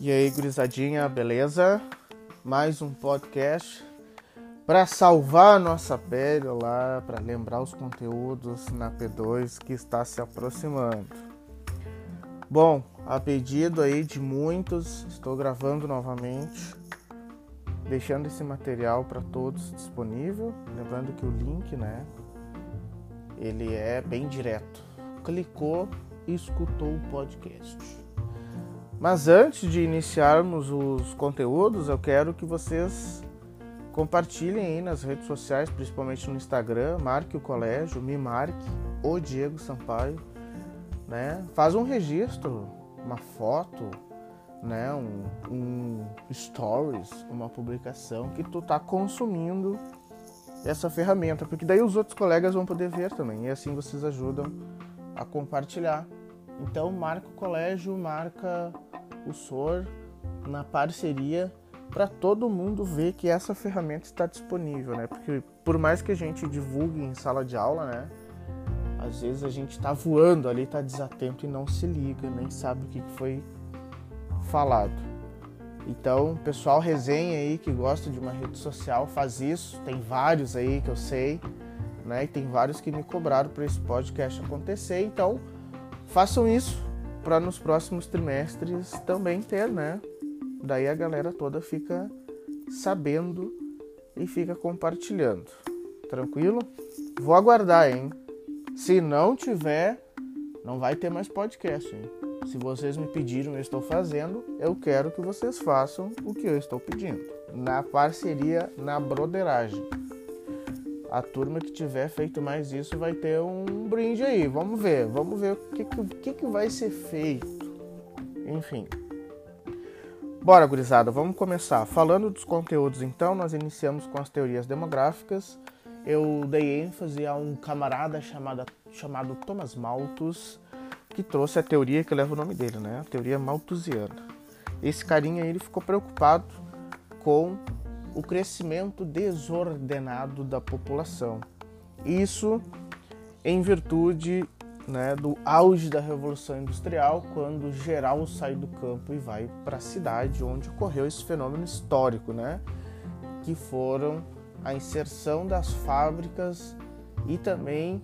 E aí, gurizadinha, beleza? Mais um podcast para salvar a nossa pele lá, para lembrar os conteúdos na P2 que está se aproximando. Bom, a pedido aí de muitos, estou gravando novamente, deixando esse material para todos disponível, lembrando que o link, né, ele é bem direto. Clicou escutou o podcast. Mas antes de iniciarmos os conteúdos, eu quero que vocês compartilhem aí nas redes sociais, principalmente no Instagram, marque o colégio, me marque, o Diego Sampaio, né? Faz um registro, uma foto, né? Um, um stories, uma publicação que tu tá consumindo essa ferramenta, porque daí os outros colegas vão poder ver também e assim vocês ajudam a compartilhar. Então marca o colégio, marca o SOR na parceria para todo mundo ver que essa ferramenta está disponível, né? Porque por mais que a gente divulgue em sala de aula, né? Às vezes a gente está voando ali, está desatento e não se liga, nem sabe o que foi falado. Então, pessoal, resenha aí que gosta de uma rede social, faz isso. Tem vários aí que eu sei, né? E tem vários que me cobraram para esse podcast acontecer. Então, façam isso para nos próximos trimestres também ter, né? Daí a galera toda fica sabendo e fica compartilhando. Tranquilo? Vou aguardar, hein? Se não tiver, não vai ter mais podcast, hein? Se vocês me pediram, eu estou fazendo, eu quero que vocês façam o que eu estou pedindo. Na parceria, na broderagem a turma que tiver feito mais isso vai ter um brinde aí. Vamos ver, vamos ver o que, que, que vai ser feito. Enfim. Bora, gurizada, vamos começar. Falando dos conteúdos, então, nós iniciamos com as teorias demográficas. Eu dei ênfase a um camarada chamado, chamado Thomas Malthus, que trouxe a teoria que leva o nome dele, né? A teoria malthusiana. Esse carinha ele ficou preocupado com o crescimento desordenado da população. Isso em virtude né, do auge da Revolução Industrial, quando geral sai do campo e vai para a cidade, onde ocorreu esse fenômeno histórico, né, que foram a inserção das fábricas e também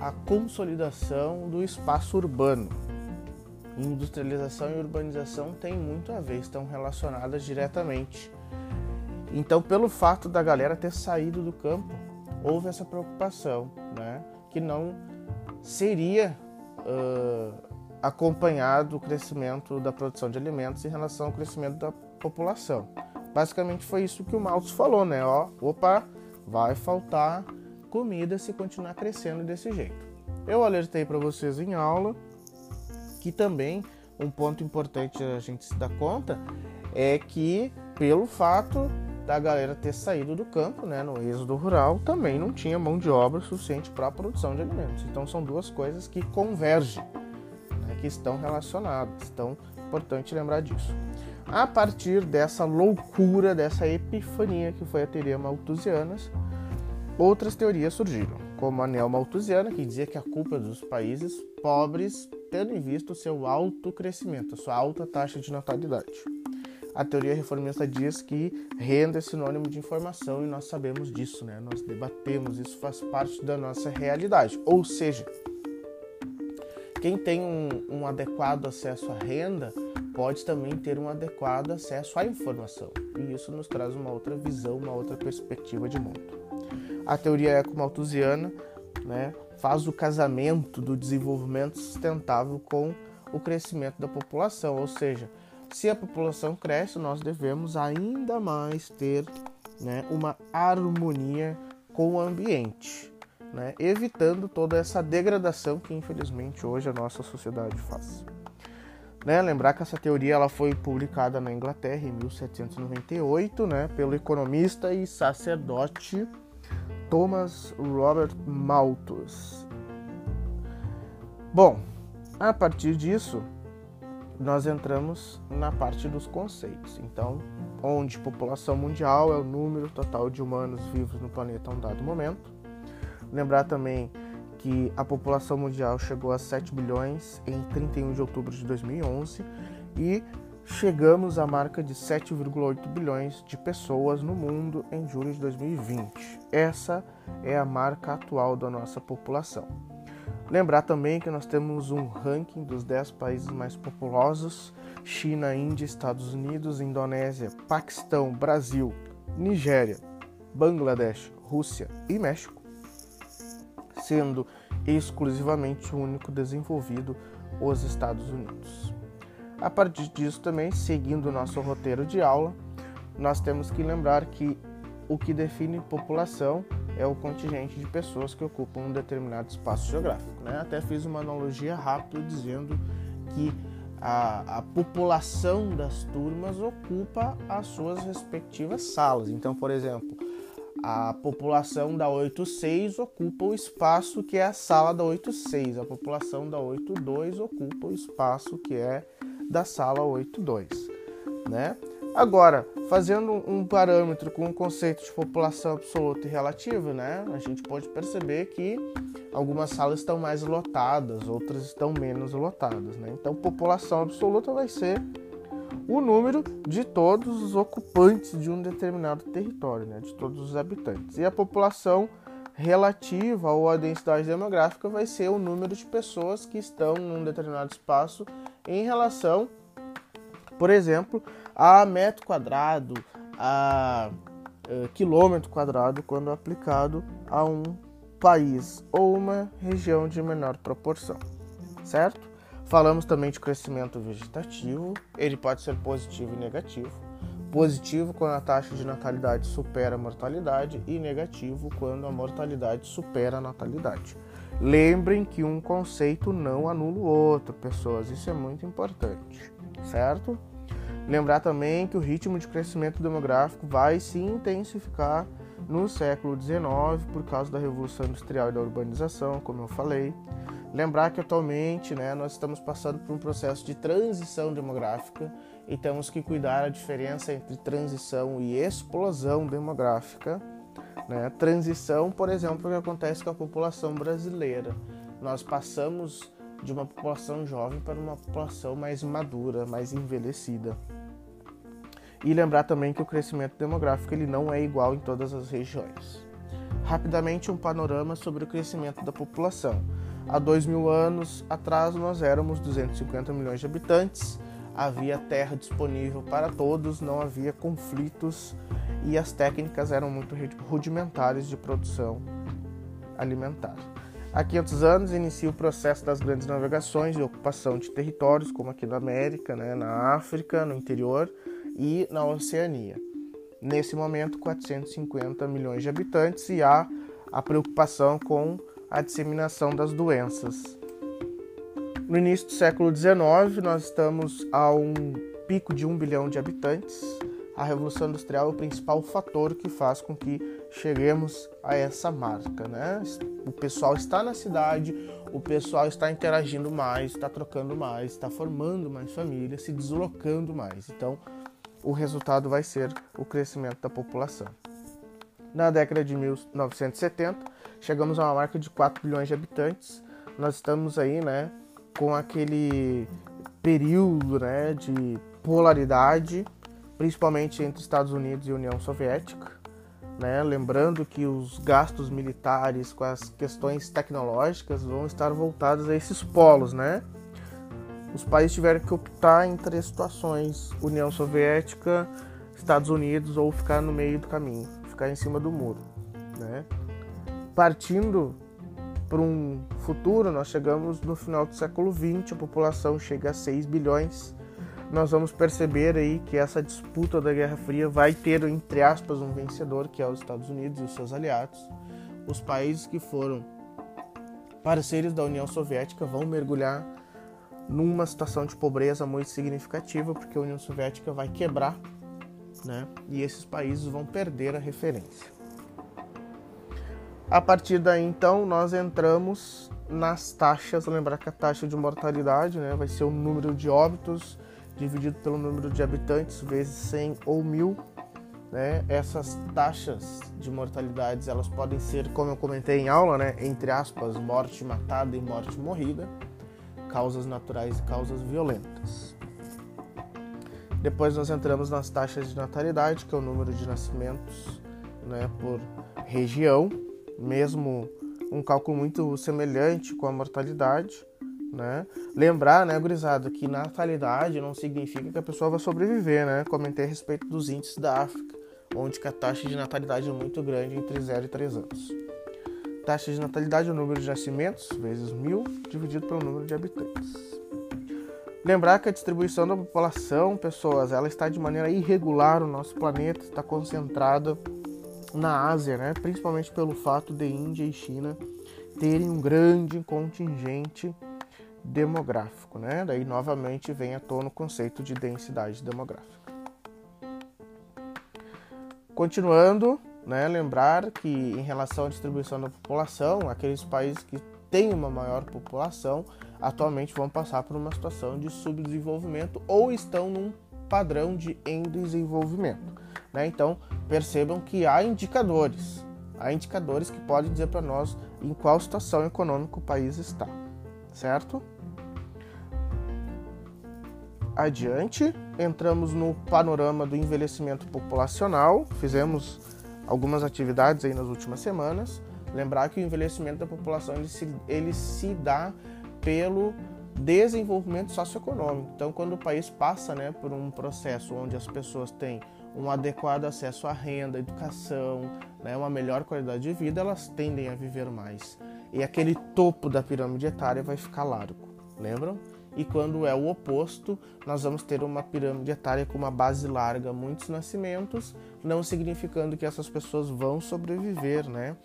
a consolidação do espaço urbano. Industrialização e urbanização têm muito a ver, estão relacionadas diretamente. Então, pelo fato da galera ter saído do campo, houve essa preocupação, né? Que não seria uh, acompanhado o crescimento da produção de alimentos em relação ao crescimento da população. Basicamente foi isso que o Malthus falou, né? Ó, opa, vai faltar comida se continuar crescendo desse jeito. Eu alertei para vocês em aula que também um ponto importante a gente se dar conta é que pelo fato da galera ter saído do campo, né, no êxodo rural, também não tinha mão de obra suficiente para a produção de alimentos. Então são duas coisas que convergem, né, que estão relacionadas. Então, importante lembrar disso. A partir dessa loucura, dessa epifania que foi a teoria malthusiana, outras teorias surgiram, como a neomalthusiana, que dizia que a culpa é dos países pobres, tendo em vista o seu alto crescimento, a sua alta taxa de natalidade. A teoria reformista diz que renda é sinônimo de informação e nós sabemos disso, né? Nós debatemos, isso faz parte da nossa realidade. Ou seja, quem tem um, um adequado acesso à renda pode também ter um adequado acesso à informação. E isso nos traz uma outra visão, uma outra perspectiva de mundo. A teoria ecomalthusiana né, faz o casamento do desenvolvimento sustentável com o crescimento da população, ou seja, se a população cresce, nós devemos ainda mais ter né, uma harmonia com o ambiente, né, evitando toda essa degradação que infelizmente hoje a nossa sociedade faz. Né, lembrar que essa teoria ela foi publicada na Inglaterra em 1798 né, pelo economista e sacerdote Thomas Robert Malthus. Bom, a partir disso, nós entramos na parte dos conceitos. Então, onde população mundial é o número total de humanos vivos no planeta a um dado momento. Lembrar também que a população mundial chegou a 7 bilhões em 31 de outubro de 2011 e chegamos à marca de 7,8 bilhões de pessoas no mundo em julho de 2020. Essa é a marca atual da nossa população. Lembrar também que nós temos um ranking dos 10 países mais populosos: China, Índia, Estados Unidos, Indonésia, Paquistão, Brasil, Nigéria, Bangladesh, Rússia e México, sendo exclusivamente o único desenvolvido os Estados Unidos. A partir disso também, seguindo o nosso roteiro de aula, nós temos que lembrar que o que define população é o contingente de pessoas que ocupam um determinado espaço geográfico. Né? Até fiz uma analogia rápida dizendo que a, a, população das turmas ocupa as suas respectivas salas. Então, por exemplo, a população da 86 ocupa o espaço que é a sala da 86, a população da 82 ocupa o espaço que é da sala 82, né? Agora, fazendo um parâmetro com o conceito de população absoluta e relativa, né? A gente pode perceber que algumas salas estão mais lotadas, outras estão menos lotadas, né? Então, população absoluta vai ser o número de todos os ocupantes de um determinado território, né? De todos os habitantes. E a população relativa ou a densidade demográfica vai ser o número de pessoas que estão num determinado espaço em relação, por exemplo, a metro quadrado, a uh, quilômetro quadrado quando aplicado a um país ou uma região de menor proporção, certo? Falamos também de crescimento vegetativo, ele pode ser positivo e negativo. Positivo quando a taxa de natalidade supera a mortalidade e negativo quando a mortalidade supera a natalidade. Lembrem que um conceito não anula o outro, pessoas, isso é muito importante, certo? Lembrar também que o ritmo de crescimento demográfico vai se intensificar no século XIX por causa da Revolução Industrial e da urbanização, como eu falei. Lembrar que atualmente né, nós estamos passando por um processo de transição demográfica e temos que cuidar a diferença entre transição e explosão demográfica. Né? Transição, por exemplo, que acontece com a população brasileira. Nós passamos de uma população jovem para uma população mais madura, mais envelhecida. E lembrar também que o crescimento demográfico ele não é igual em todas as regiões. Rapidamente um panorama sobre o crescimento da população. Há dois mil anos atrás nós éramos 250 milhões de habitantes, havia terra disponível para todos, não havia conflitos e as técnicas eram muito rudimentares de produção alimentar. Há 500 anos inicia o processo das grandes navegações e ocupação de territórios, como aqui na América, né, na África, no interior e na Oceania. Nesse momento, 450 milhões de habitantes e há a preocupação com a disseminação das doenças. No início do século XIX, nós estamos a um pico de um bilhão de habitantes. A Revolução Industrial é o principal fator que faz com que cheguemos a essa marca, né? O pessoal está na cidade, o pessoal está interagindo mais, está trocando mais, está formando mais famílias, se deslocando mais. Então, o resultado vai ser o crescimento da população. Na década de 1970, chegamos a uma marca de 4 bilhões de habitantes. Nós estamos aí, né, com aquele período, né, de polaridade, principalmente entre Estados Unidos e União Soviética né? Lembrando que os gastos militares com as questões tecnológicas vão estar voltados a esses polos, né? Os países tiveram que optar entre situações: União Soviética, Estados Unidos ou ficar no meio do caminho, ficar em cima do muro, né? Partindo para um futuro, nós chegamos no final do século XX, a população chega a 6 bilhões nós vamos perceber aí que essa disputa da Guerra Fria vai ter, entre aspas, um vencedor, que é os Estados Unidos e os seus aliados. Os países que foram parceiros da União Soviética vão mergulhar numa situação de pobreza muito significativa, porque a União Soviética vai quebrar, né? E esses países vão perder a referência. A partir daí, então, nós entramos nas taxas. Lembrar que a taxa de mortalidade né, vai ser o número de óbitos dividido pelo número de habitantes vezes 100 ou 1000. Né? Essas taxas de mortalidades elas podem ser, como eu comentei em aula, né? entre aspas, morte matada e morte morrida, causas naturais e causas violentas. Depois nós entramos nas taxas de natalidade, que é o número de nascimentos né, por região, mesmo um cálculo muito semelhante com a mortalidade. Né? Lembrar, né, gurizada, que natalidade não significa que a pessoa vai sobreviver, né? Comentei a respeito dos índices da África, onde a taxa de natalidade é muito grande, entre 0 e 3 anos. Taxa de natalidade é o número de nascimentos vezes mil dividido pelo número de habitantes. Lembrar que a distribuição da população, pessoas, ela está de maneira irregular no nosso planeta, está concentrada na Ásia, né? principalmente pelo fato de Índia e China terem um grande contingente demográfico. Né? Daí novamente vem à tona o conceito de densidade demográfica. Continuando, né, lembrar que em relação à distribuição da população, aqueles países que têm uma maior população atualmente vão passar por uma situação de subdesenvolvimento ou estão num padrão de endesenvolvimento. Né? Então percebam que há indicadores, há indicadores que podem dizer para nós em qual situação econômica o país está, certo? Adiante, entramos no panorama do envelhecimento populacional, fizemos algumas atividades aí nas últimas semanas. Lembrar que o envelhecimento da população ele se, ele se dá pelo desenvolvimento socioeconômico. Então, quando o país passa né, por um processo onde as pessoas têm um adequado acesso à renda, educação, né, uma melhor qualidade de vida, elas tendem a viver mais. E aquele topo da pirâmide etária vai ficar largo, lembram? E quando é o oposto, nós vamos ter uma pirâmide etária com uma base larga, muitos nascimentos, não significando que essas pessoas vão sobreviver, né?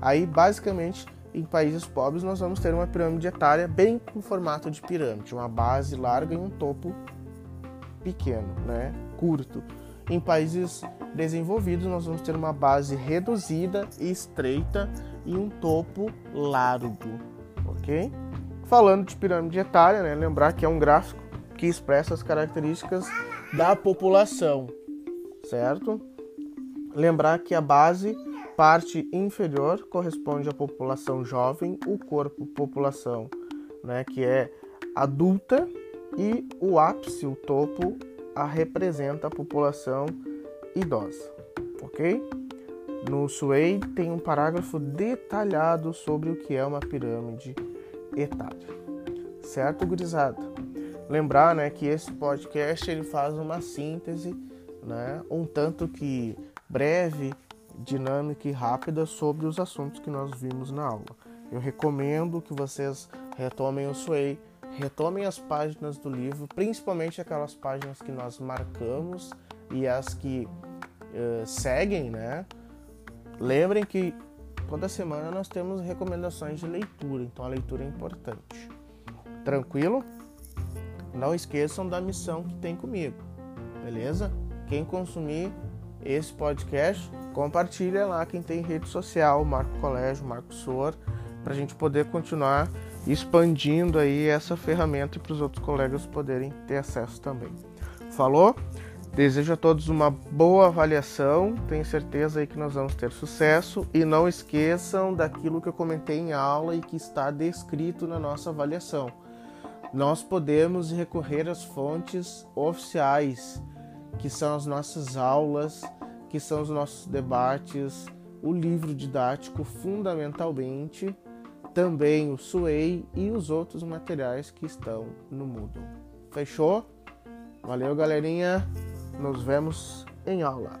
Aí, basicamente, em países pobres, nós vamos ter uma pirâmide etária bem com formato de pirâmide, uma base larga e um topo pequeno, né? Curto. Em países desenvolvidos, nós vamos ter uma base reduzida e estreita e um topo largo, ok? Falando de pirâmide etária, né, lembrar que é um gráfico que expressa as características da população, certo? Lembrar que a base, parte inferior, corresponde à população jovem, o corpo, população, né, que é adulta, e o ápice, o topo, a representa a população idosa, ok? No Sway tem um parágrafo detalhado sobre o que é uma pirâmide etária. Certo, gurizada? Lembrar, né, que esse podcast ele faz uma síntese, né, um tanto que breve, dinâmica e rápida sobre os assuntos que nós vimos na aula. Eu recomendo que vocês retomem o Sway, retomem as páginas do livro, principalmente aquelas páginas que nós marcamos e as que uh, seguem, né? Lembrem que Toda semana nós temos recomendações de leitura, então a leitura é importante. Tranquilo? Não esqueçam da missão que tem comigo, beleza? Quem consumir esse podcast, compartilha lá quem tem rede social, Marco Colégio, Marco Sor, para a gente poder continuar expandindo aí essa ferramenta e para os outros colegas poderem ter acesso também. Falou? Desejo a todos uma boa avaliação, tenho certeza aí que nós vamos ter sucesso e não esqueçam daquilo que eu comentei em aula e que está descrito na nossa avaliação. Nós podemos recorrer às fontes oficiais, que são as nossas aulas, que são os nossos debates, o livro didático fundamentalmente, também o Sway e os outros materiais que estão no Moodle. Fechou? Valeu, galerinha! Nos vemos em aula.